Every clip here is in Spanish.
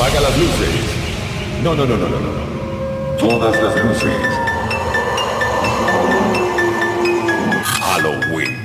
Apaga las luces. No, no, no, no, no, no. Todas las luces. Halloween.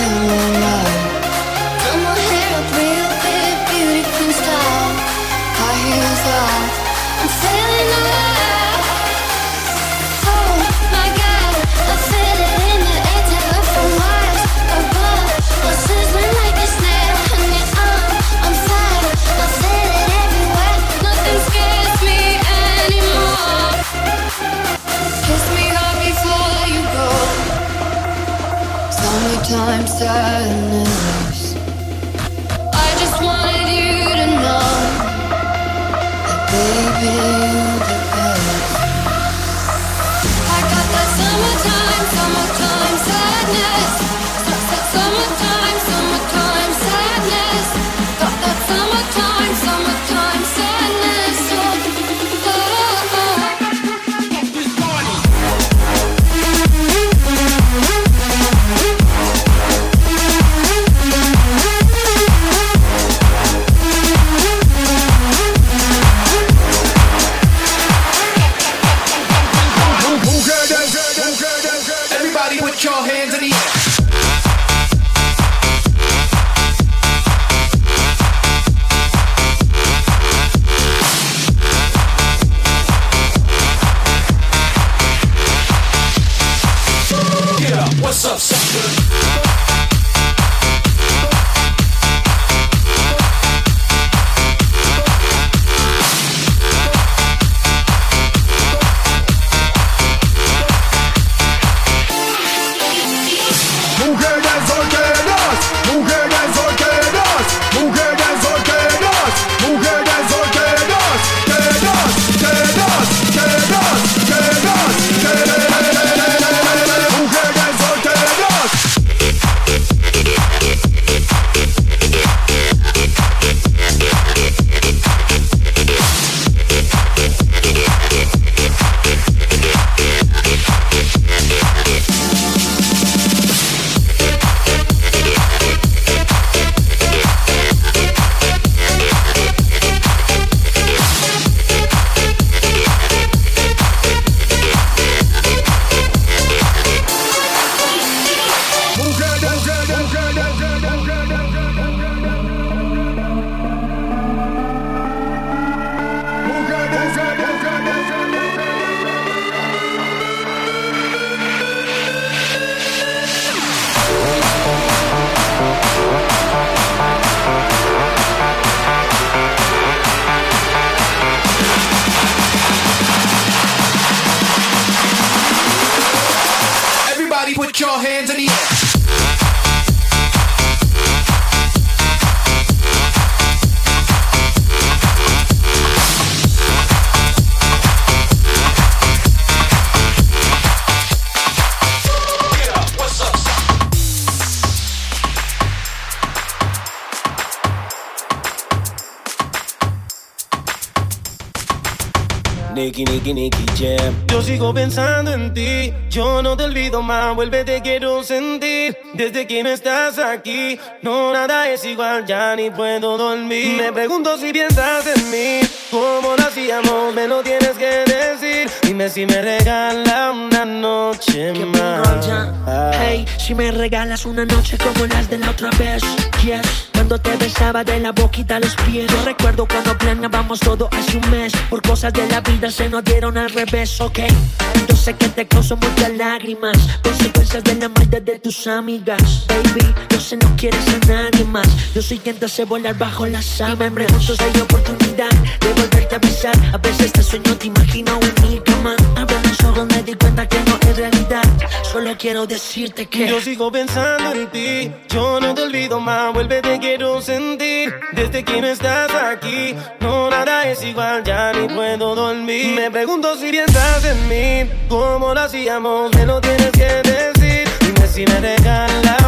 you summertime sadness. I just wanted you to know that, baby. Everybody put your hands in the air. Nicky, Nicky, Nicky Jam. Yo sigo pensando en ti, yo no te olvido más, vuelve te quiero sentir. Desde que no estás aquí, no nada es igual, ya ni puedo dormir. Me pregunto si piensas en mí, cómo lo hacíamos, me lo tienes que decir. Dime si me regala una noche más. Hey, si me regalas una noche como las de la otra vez, yes. Te besaba de la boquita a los pies. Yo recuerdo cuando planeábamos todo hace un mes. Por cosas de la vida se nos dieron al revés, ok. Yo sé que te causó muchas lágrimas. Consecuencias de la maldad de tus amigas. Baby, yo sé no quieres a nadie más. Yo soy quien te hace volar bajo la sábana. Y me pregunto si hay oportunidad de volverte a besar. A veces te sueño, te imagino en mi cama. Abro los ojos, me di cuenta que no es realidad. Solo quiero decirte que yo sigo pensando en ti. Yo no te olvido más, vuelve te quiero sentir. Desde que no estás aquí, no nada es igual, ya ni puedo dormir. Me pregunto si piensas en mí, cómo lo hacíamos, me lo tienes que decir. Dime si me regala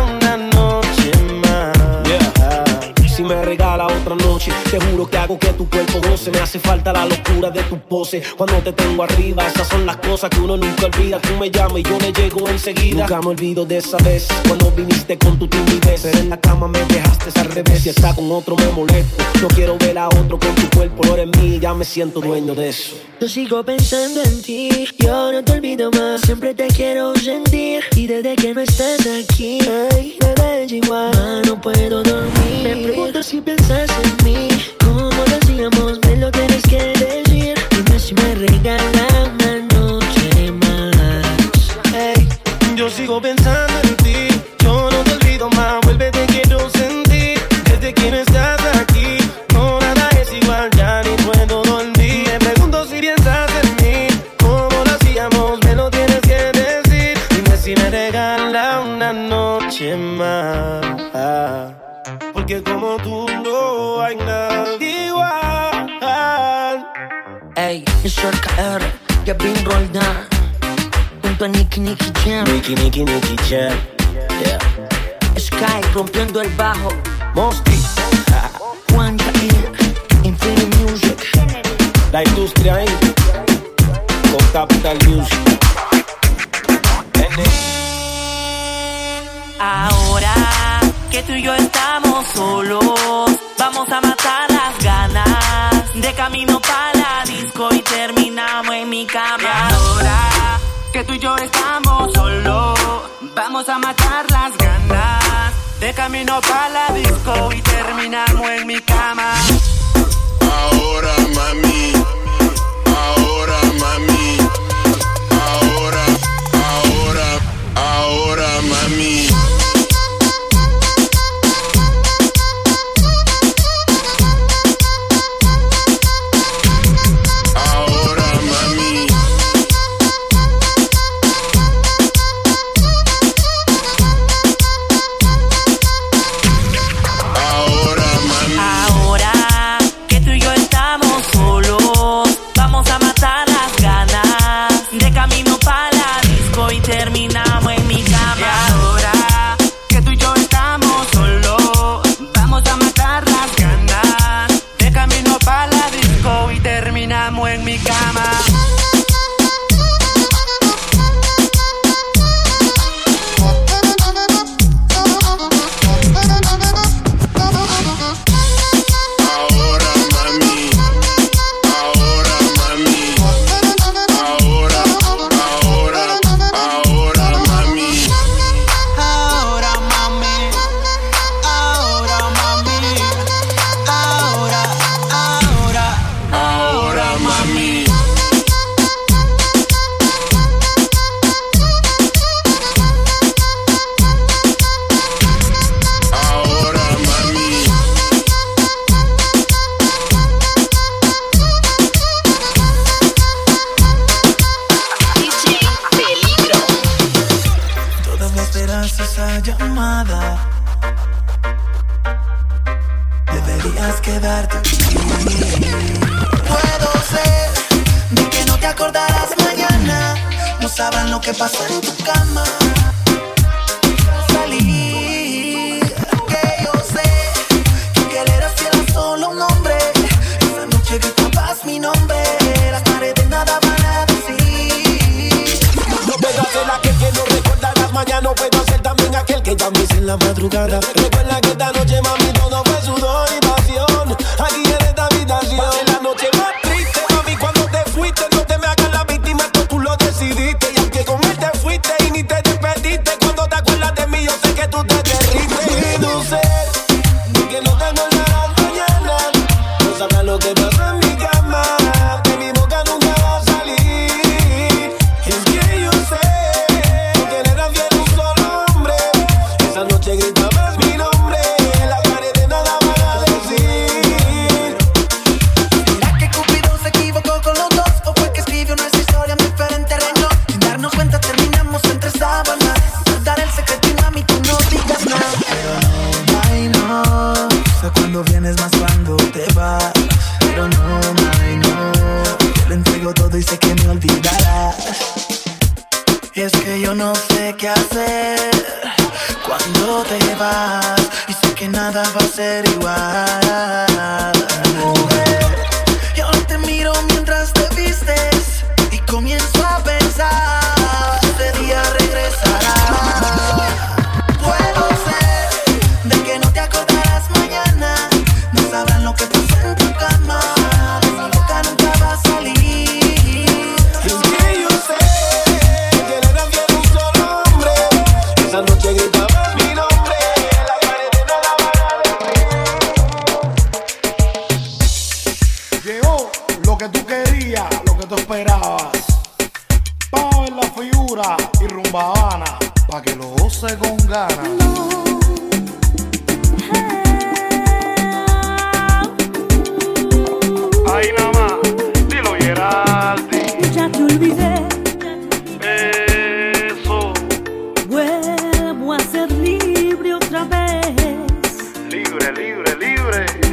Si me regala otra noche, te juro que hago que tu cuerpo goce. Me hace falta la locura de tu pose. Cuando te tengo arriba, esas son las cosas que uno nunca olvida. Tú me llamas y yo le llego enseguida. Nunca me olvido de esa vez cuando viniste con tu timidez. Pero en la cama me dejaste al revés. Si está con otro me molesto. No quiero ver a otro con tu cuerpo, no eres mí. Ya me siento dueño de eso. Yo sigo pensando en ti, yo no te olvido más. Siempre te quiero sentir. Y desde que no estás aquí, ay, nada es igual. Ma, no puedo dormir. Me si piensas en mí. ¿Cómo lo hacíamos? Me lo tienes que decir. Dime si me regala una noche más. Hey. Yo sigo pensando en ti, yo no te olvido más, vuelve te quiero sentir. Desde que no estás aquí, no nada es igual, ya ni puedo dormir. Me pregunto si piensas en mí, cómo lo hacíamos, me lo tienes que decir. Dime si me regala una noche más. Porque como tú no hay nadie igual. Ey, es KR, Kevin Roldán. Junto a Nicky Nicky Jam. Nicky, Nicky, Nicky Jam. Yeah. Sky rompiendo el bajo. Mosty, Juan Jair, Infinity Music. la industria ahí. Con Capital Music. Ahora que tú y yo estamos solos, vamos a matar las ganas. De camino para la disco y terminamos en mi cama. Y ahora que tú y yo estamos solos, vamos a matar las ganas. De camino para la disco y terminamos en mi cama. esa llamada. Deberías quedarte aquí. Puedo ser de que no te acordarás mañana. No sabrán lo que pasó en tu cama. que cambies en la madrugada. Recuerda que esta noche, mami, todo fue sudor. now.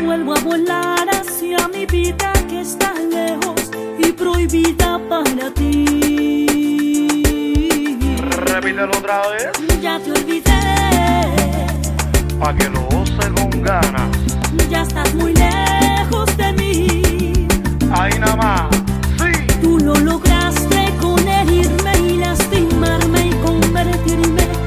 vuelvo a volar hacia mi vida que está lejos y prohibida para ti. Repítelo otra vez. Ya te olvidé. Pa' que lo use con ganas. Ya estás muy lejos de mí. Ahí nada más. Sí. Tú lo lograste con herirme y lastimarme y convertirme